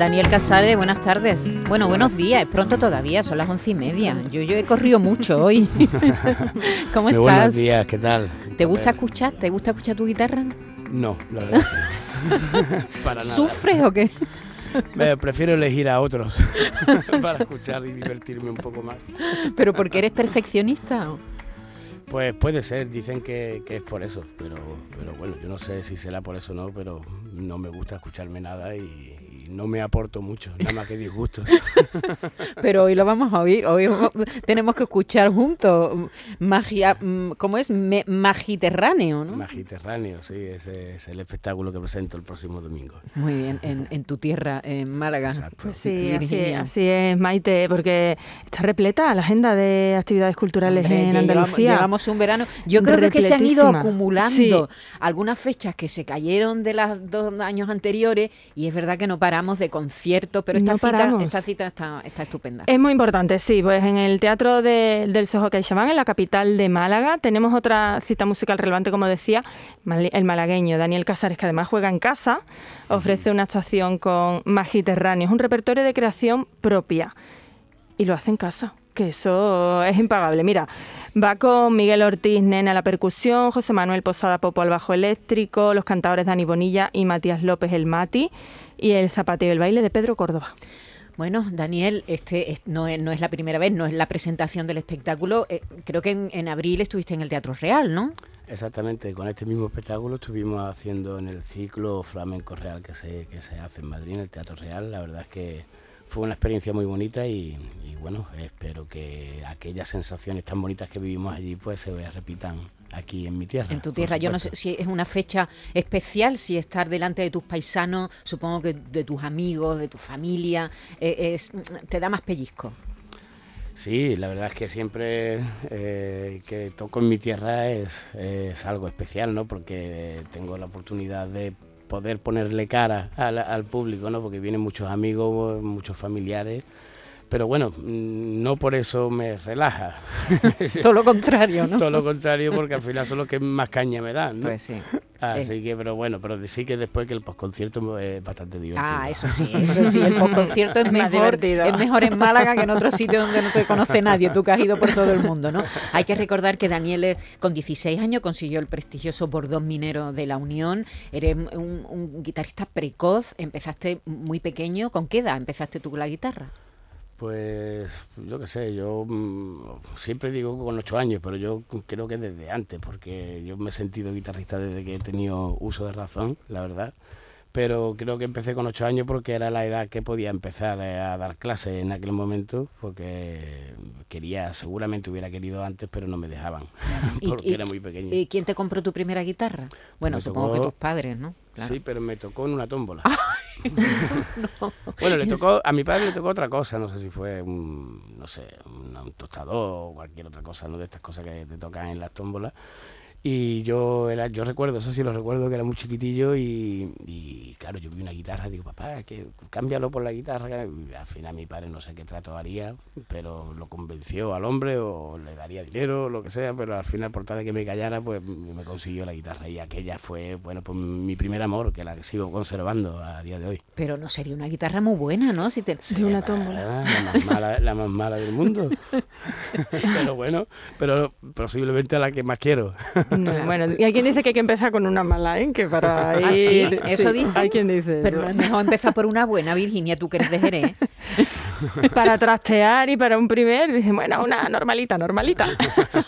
Daniel Casares, buenas tardes. Bueno, buenos días, es pronto todavía, son las once y media. Yo, yo he corrido mucho hoy. ¿Cómo Muy estás? buenos días, ¿qué tal? ¿Te gusta Eh, escuchar? ¿Te gusta escuchar tu guitarra? No, la verdad. Para nada. ¿Sufres o qué? Me prefiero elegir a otros para escuchar y divertirme un poco más. ¿Pero porque eres perfeccionista? Pues puede ser, dicen que, que es por eso, pero, pero bueno, yo no sé si será por eso o no, pero no me gusta escucharme nada y no me aporto mucho, nada más que disgustos. Pero hoy lo vamos a oír. Hoy tenemos que escuchar juntos. Magia, mm, ¿Cómo es? Me- magiterráneo, ¿no? Magiterráneo, sí, ese es el espectáculo que presento el próximo domingo. Muy bien, en, en tu tierra, en Málaga. Exacto. Sí, así, es, Maite, porque está repleta la agenda de actividades culturales Hombre, en llevamos- Andalucía. Llevamos, un verano. Yo creo que, es que se han ido acumulando Sí. algunas fechas que se cayeron de los dos años anteriores y es verdad que no paramos de conciertos, pero esta No cita, esta cita está, está estupenda. Es muy importante, sí, pues en el Teatro de- del Soho CaixaBank, en la capital de Málaga, tenemos otra cita musical relevante, como decía, el malagueño Daniel Casares, que además juega en casa, ofrece una actuación con Magiterráneo, es un repertorio de creación propia y lo hace en casa, que eso es impagable. Mira, va con Miguel Ortiz Nena a la percusión, José Manuel Posada Popo al bajo eléctrico, los cantadores Dani Bonilla y Matías López el Mati y el zapateo y el baile de Pedro Córdoba. Bueno, Daniel, este es- no, es, no es la primera vez, no es la presentación del espectáculo. eh, creo que en, en abril estuviste en el Teatro Real, ¿no? Exactamente, con este mismo espectáculo estuvimos haciendo en el ciclo Flamenco Real que se, que se hace en Madrid, en el Teatro Real. La verdad es que fue una experiencia muy bonita y, y bueno, espero que aquellas sensaciones tan bonitas que vivimos allí pues se repitan aquí en mi tierra. En tu tierra. Yo no sé si es una fecha especial, si estar delante de tus paisanos, supongo que de tus amigos, de tu familia, eh, es, te da más pellizco. Sí, la verdad es que siempre eh, que toco en mi tierra es, es algo especial, ¿no? Porque tengo la oportunidad de poder ponerle cara al, al público, ¿no? Porque vienen muchos amigos, muchos familiares. Pero bueno, mm, no por eso me relaja. Todo lo contrario, ¿no? Todo lo contrario, porque al final son los que más caña me dan, ¿no? Pues sí. Así que, pero bueno, pero sí que después que el postconcierto es bastante divertido. Ah, eso sí, eso sí, el postconcierto es mejor, es mejor en Málaga que en otro sitio donde no te conoce nadie, tú que has ido por todo el mundo, ¿no? Hay que recordar que Daniel eh, con 16 años consiguió el prestigioso Bordón Minero de la Unión, eres un, un guitarrista precoz, empezaste muy pequeño, ¿con qué edad empezaste tú con la guitarra? Pues yo qué sé, yo mm, siempre digo con ocho años, pero yo creo que desde antes, porque yo me he sentido guitarrista desde que he tenido uso de razón, la verdad. Pero creo que empecé con ocho años porque era la edad que podía empezar eh, a dar clases en aquel momento, porque quería, seguramente hubiera querido antes, pero no me dejaban, porque era muy pequeño. ¿Y quién te compró tu primera guitarra? Bueno, Me supongo que tus padres, ¿no? Claro. Sí, pero me tocó en una tómbola. Bueno, le tocó, a mi padre le tocó otra cosa, no sé si fue un, no sé, un, un tostador o cualquier otra cosa, ¿no? De estas cosas que te tocan en las tómbolas. Y yo era, yo recuerdo, eso sí lo recuerdo, que era muy chiquitillo y, y, claro, yo vi una guitarra, digo, papá, que cámbialo por la guitarra. Y al final mi padre no sé qué trato haría, pero lo convenció al hombre o le daría dinero o lo que sea, pero al final por tal de que me callara, pues me consiguió la guitarra y aquella fue, bueno, pues mi primer amor, que la sigo conservando a día de hoy. Pero no sería una guitarra muy buena, ¿no? Si te... De una tómbola. La más mala, la más mala del mundo. pero bueno, pero posiblemente a la que más quiero. Bueno, y hay quien dice que hay que empezar con una mala, ¿eh? Que para ¿Ah, ir... sí? ¿Eso dice? Hay quien dice Pero es mejor empezar por una buena, Virginia, tú que eres de Jerez. para trastear y para un primer, dicen, bueno, una normalita, normalita.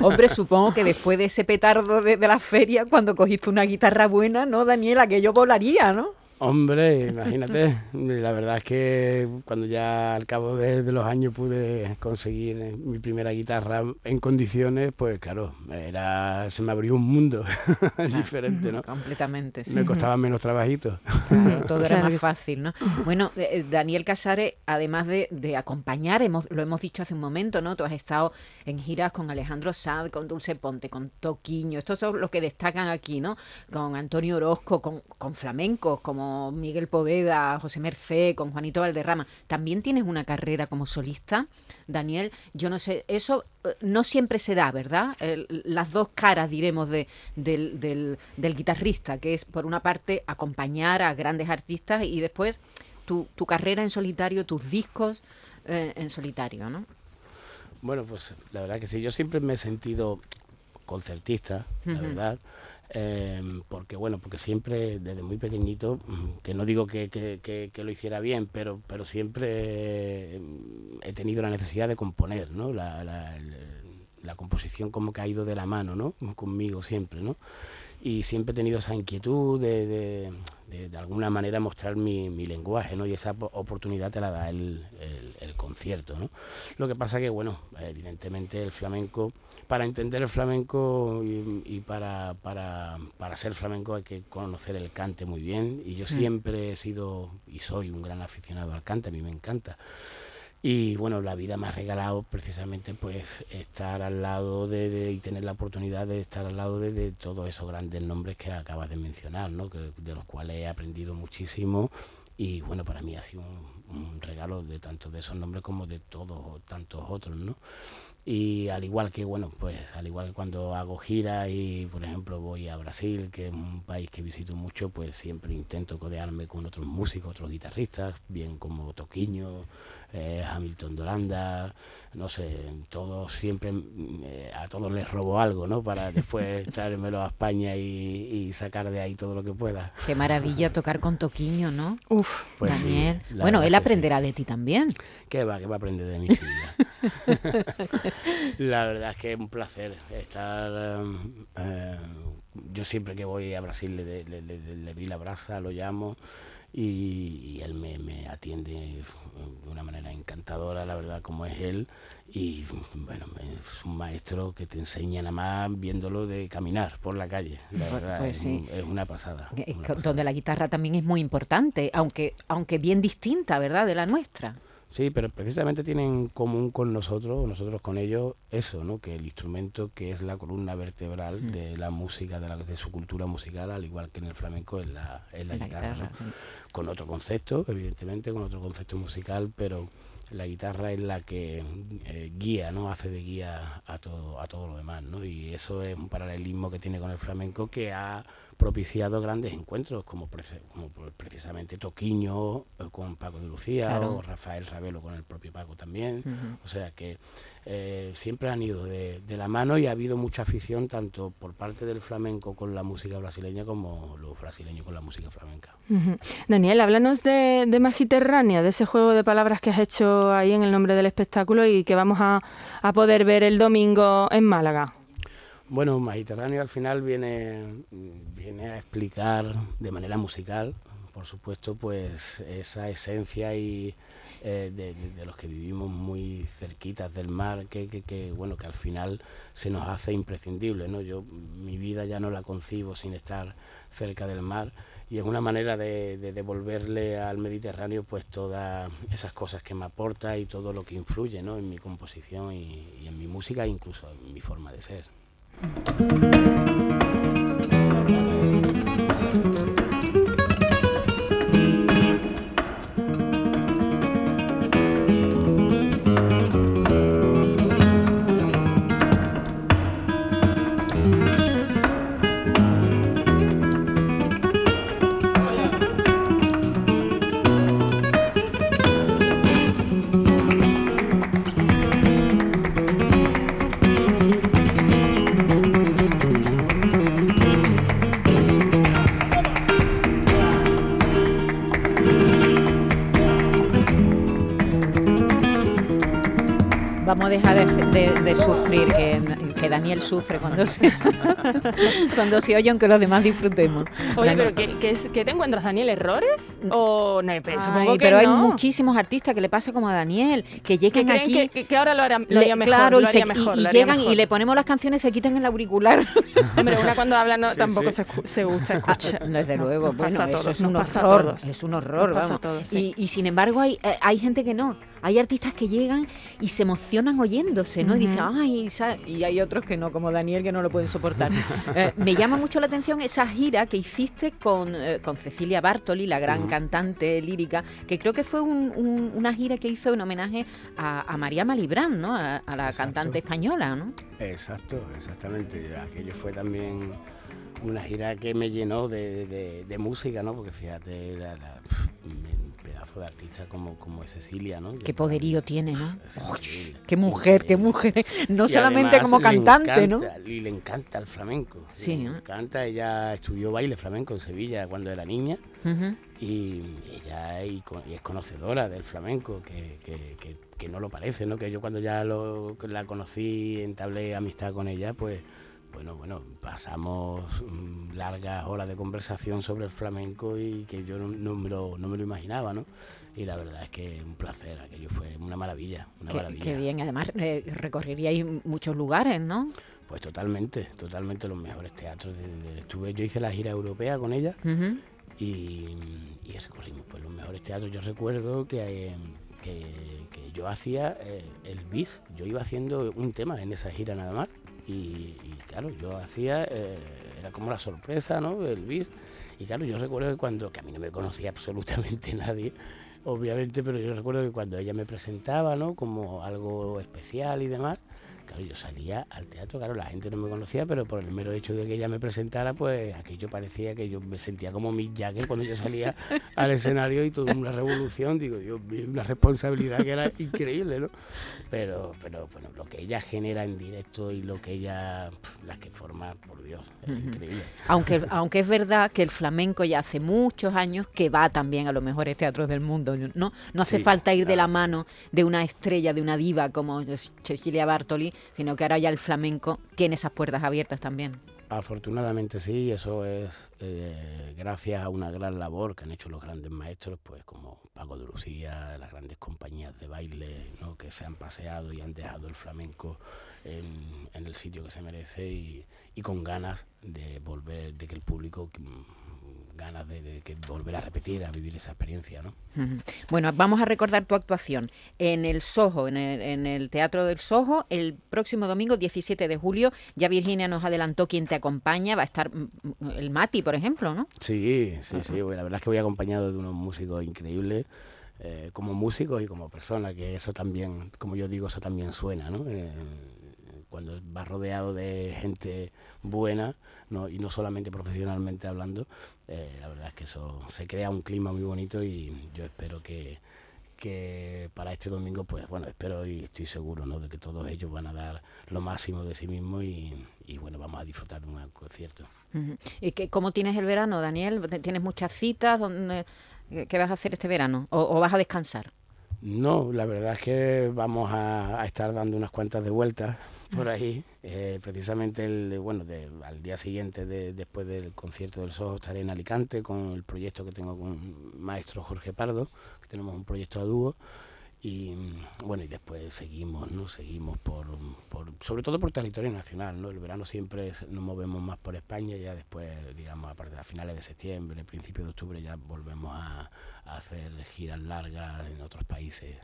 Hombre, supongo que después de ese petardo de, de la feria, cuando cogiste una guitarra buena, ¿no, Daniela? Que yo volaría, ¿no? Hombre, imagínate, la verdad es que cuando ya al cabo de, de, los años pude conseguir mi primera guitarra en condiciones, pues claro, era se me abrió un mundo diferente, ¿no? Completamente, sí. Me costaba menos trabajito. Claro, todo era más fácil, ¿no? Bueno, eh, Daniel Casares, además de, de acompañar, hemos, lo hemos dicho hace un momento, ¿no? Tú has estado en giras con Alejandro Sad, con Dulce Ponte, con Toquiño, estos son los que destacan aquí, ¿no? Con Antonio Orozco, con, con flamencos, como Miguel Poveda, José Mercé, con Juanito Valderrama, también tienes una carrera como solista, Daniel. Yo no sé, eso no siempre se da, ¿verdad? El, las dos caras, diremos, de, del, del, del, guitarrista, que es por una parte acompañar a grandes artistas y después tu, tu carrera en solitario, tus discos eh, en solitario, ¿no? Bueno, pues la verdad que sí, yo siempre me he sentido concertista, la uh -huh. verdad. Eh, porque bueno, porque siempre desde muy pequeñito, que no digo que, que, que, que lo hiciera bien, pero, pero siempre he tenido la necesidad de componer, ¿no? La, la, la composición como que ha ido de la mano, ¿no? Conmigo siempre, ¿no? Y siempre he tenido esa inquietud de, de, de, de alguna manera mostrar mi, mi, lenguaje, ¿no? Y esa oportunidad te la da el, el, el, concierto, ¿no? Lo que pasa que, bueno, evidentemente el flamenco, para entender el flamenco y, y para, para, para, ser flamenco hay que conocer el cante muy bien. Y yo siempre he sido y soy un gran aficionado al cante, a mí me encanta. Y bueno, la vida me ha regalado precisamente pues estar al lado de, y tener la oportunidad de estar al lado de, todos esos grandes nombres que acabas de mencionar, ¿no? que, de los cuales he aprendido muchísimo y bueno, para mí ha sido un, un regalo de tanto de esos nombres como de todos tantos otros, ¿no? Y al igual que, bueno, pues al igual que cuando hago giras y, por ejemplo, voy a Brasil, que es un país que visito mucho, pues siempre intento codearme con otros músicos, otros guitarristas, bien como Toquiño, eh, Hamilton Doranda, no sé, todos siempre, eh, a todos les robo algo, ¿no? Para después traérmelo a España y, y, sacar de ahí todo lo que pueda. Qué maravilla tocar con Toquiño, ¿no? Uf, pues Daniel. Sí, bueno, él aprenderá sí. de ti también. ¿Qué va? ¿Qué va a aprender de mí? Sí, la verdad es que es un placer estar. Eh, yo siempre que voy a Brasil le, le, le, le doy la brasa, lo llamo y, y él me, me, atiende de una manera encantadora, la verdad, como es él. Y bueno, es un maestro que te enseña nada más viéndolo de caminar por la calle. La verdad, pues sí. es, es, una pasada. Una pasada. Donde la guitarra también es muy importante, aunque, aunque bien distinta, ¿verdad?, de la nuestra. Sí, pero precisamente tienen en común con nosotros, nosotros con ellos, eso, ¿no? Que el instrumento que es la columna vertebral mm. de la música, de, la, de, su cultura musical, al igual que en el flamenco, es la, es la, la guitarra, guitarra ¿no? sí. Con otro concepto, evidentemente, con otro concepto musical, pero la guitarra es la que eh, guía, ¿no? Hace de guía a todo, a todo lo demás, ¿no? Y eso es un paralelismo que tiene con el flamenco que ha propiciado grandes encuentros, como, como precisamente Toquiño eh, con Paco de Lucía claro. o Rafael Ravelo con el propio Paco también. Uh -huh. O sea que eh, siempre han ido de, de, la mano y ha habido mucha afición tanto por parte del flamenco con la música brasileña como los brasileños con la música flamenca. Uh -huh. Daniel, háblanos de, de Magiterránea, de ese juego de palabras que has hecho ahí en el nombre del espectáculo y que vamos a, a poder ver el domingo en Málaga. Bueno, Mediterráneo al final viene, viene a explicar de manera musical, por supuesto, pues esa esencia y eh, de, los que vivimos muy cerquitas del mar, que, que, que, bueno, que al final se nos hace imprescindible, ¿no? Yo mi vida ya no la concibo sin estar cerca del mar y es una manera de, de, devolverle al Mediterráneo pues todas esas cosas que me aporta y todo lo que influye ¿no? en mi composición y, y en mi música, incluso en mi forma de ser. Thank you. De, sufrir, que, Daniel sufre cuando se, cuando se oye, aunque los demás disfrutemos. Oye, pero ¿qué, te encuentras, Daniel? ¿Errores? O no, pero, pero hay muchísimos artistas que le pasa como a Daniel, que llegan aquí. Que, ahora lo, hará, haría mejor. Claro, y, y, llegan y le ponemos las canciones, se quitan el auricular. Hombre, una cuando habla no, tampoco Se, se, gusta ah, escuchar. desde luego, bueno, eso es un horror. Es un horror, vamos. y, y sin embargo, hay, eh, hay gente que no. Hay artistas que llegan y se emocionan oyéndose, ¿no? Y dicen, ay, y hay otros que no, como Daniel, que no lo pueden soportar. Eh, me llama mucho la atención esa gira que hiciste con, eh, con Cecilia Bartoli, la gran cantante lírica, que creo que fue una gira que hizo en homenaje a, María Malibrán, ¿no? A, la cantante española, ¿no? Exacto, exactamente. Aquello fue también una gira que me llenó de, música, ¿no? Porque fíjate, la, de artista como, como Cecilia, ¿no? Qué poderío tiene, ¿no? qué mujer, qué mujer. No solamente como cantante, ¿no? Y le encanta el flamenco. Sí. Le encanta, ella estudió baile flamenco en Sevilla cuando era niña. Y ella es conocedora del flamenco, que, que, que, no lo parece, ¿no? Que yo cuando ya lo, la conocí, entablé amistad con ella, pues bueno, bueno, pasamos mm, largas horas de conversación sobre el flamenco y que yo no, me, lo, no me lo imaginaba, ¿no? Y la verdad es que un placer, aquello fue una maravilla, una qué, maravilla. Qué bien, además eh, recorreríais muchos lugares, ¿no? Pues totalmente, totalmente los mejores teatros. estuve, yo hice la gira europea con ella y, recorrimos pues los mejores teatros. Yo recuerdo que, eh, que, yo hacía eh, el bis, yo iba haciendo un tema en esa gira nada más y, claro, yo hacía, eh, era como la sorpresa, ¿no? El bis. Y claro, yo recuerdo que cuando, que a mí no me conocía absolutamente nadie, obviamente, pero yo recuerdo que cuando ella me presentaba, ¿no? Como algo especial y demás, Claro, yo salía al teatro, claro, la gente no me conocía, pero por el mero hecho de que ella me presentara, pues aquello parecía que yo me sentía como Mick Jagger cuando yo salía al escenario y toda una revolución, digo, Dios una responsabilidad que era increíble, ¿no? Pero, pero bueno, lo que ella genera en directo y lo que ella, la que forma, por Dios, es increíble. Aunque, aunque es verdad que el flamenco ya hace muchos años que va también a los mejores teatros del mundo, ¿no? No hace falta ir de la mano de una estrella, de una diva como Cecilia Bartoli, sino que ahora ya el flamenco tiene esas puertas abiertas también. Afortunadamente sí, eso es eh, gracias a una gran labor que han hecho los grandes maestros, pues como Paco de Lucía, las grandes compañías de baile ¿no? que se han paseado y han dejado el flamenco en, el sitio que se merece y, y, con ganas de volver, de que el público ganas de, volver a repetir, a vivir esa experiencia. ¿no? Bueno, vamos a recordar tu actuación en el Soho, en el, Teatro del Soho, el próximo domingo 17 de julio. Ya Virginia nos adelantó quién te acompaña, va a estar mm, mm, el Mati, por ejemplo, ¿no? Sí, sí, sí, la verdad es que voy acompañado de unos músicos increíbles. Eh, como músicos y como persona, que eso también, como yo digo, eso también suena, ¿no? Eh, cuando vas rodeado de gente buena ¿no? y no solamente profesionalmente hablando, eh, la verdad es que eso se crea un clima muy bonito y yo espero que, que para este domingo, pues bueno, espero y estoy seguro ¿no? de que todos ellos van a dar lo máximo de sí mismos y, bueno, vamos a disfrutar de un concierto. ¿Y que, cómo tienes el verano, Daniel? ¿Tienes muchas citas? ¿Qué vas a hacer este verano? ¿O, vas a descansar? No, la verdad es que vamos a, estar dando unas cuantas de vueltas por ahí. Eh, precisamente el, bueno, al día siguiente, de, después del concierto del Soho, estaré en Alicante con el proyecto que tengo con maestro Jorge Pardo, que tenemos un proyecto a dúo. Y bueno, y después seguimos, ¿no? Seguimos por, por, sobre todo por territorio nacional, ¿no? El verano siempre nos movemos más por España, ya después, digamos, a, partir de finales de septiembre, principios de octubre, ya volvemos a, hacer giras largas en otros países.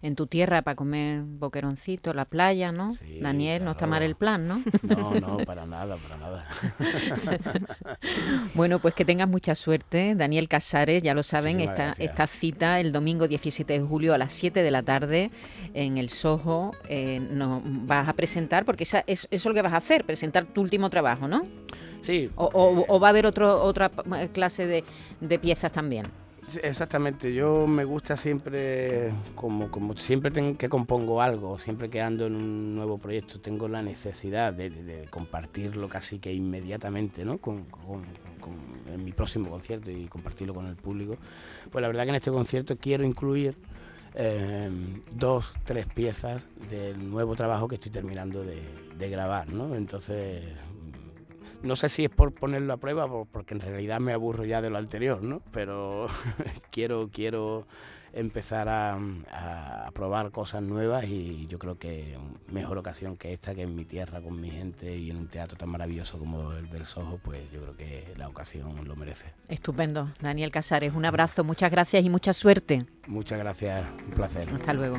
En tu tierra para comer boqueroncito, la playa, ¿no? Daniel, no está mal el plan, ¿no? No, no, para nada, para nada. bueno, pues que tengas mucha suerte. Daniel Casares, ya lo saben, esta, esta cita el domingo 17 de julio a las 7 de la tarde en el Soho. Eh, nos vas a presentar, porque esa, es, eso es lo que vas a hacer, presentar tu último trabajo, ¿no? Sí. O, va a haber otro, otra clase de, de piezas también. Exactamente, yo me gusta siempre, como, como siempre que compongo algo, siempre que ando en un nuevo proyecto, tengo la necesidad de, compartirlo casi que inmediatamente, ¿no? Con, en mi próximo concierto y compartirlo con el público. Pues la verdad que en este concierto quiero incluir eh, dos, tres piezas del nuevo trabajo que estoy terminando de, de grabar, ¿no? Entonces, no sé si es por ponerlo a prueba, porque en realidad me aburro ya de lo anterior, ¿no? Pero quiero, quiero empezar a, probar cosas nuevas y yo creo que mejor ocasión que esta, que en mi tierra con mi gente y en un teatro tan maravilloso como el del Soho, pues yo creo que la ocasión lo merece. Estupendo. Daniel Casares, un abrazo, muchas gracias y mucha suerte. Muchas gracias, un placer. Hasta luego.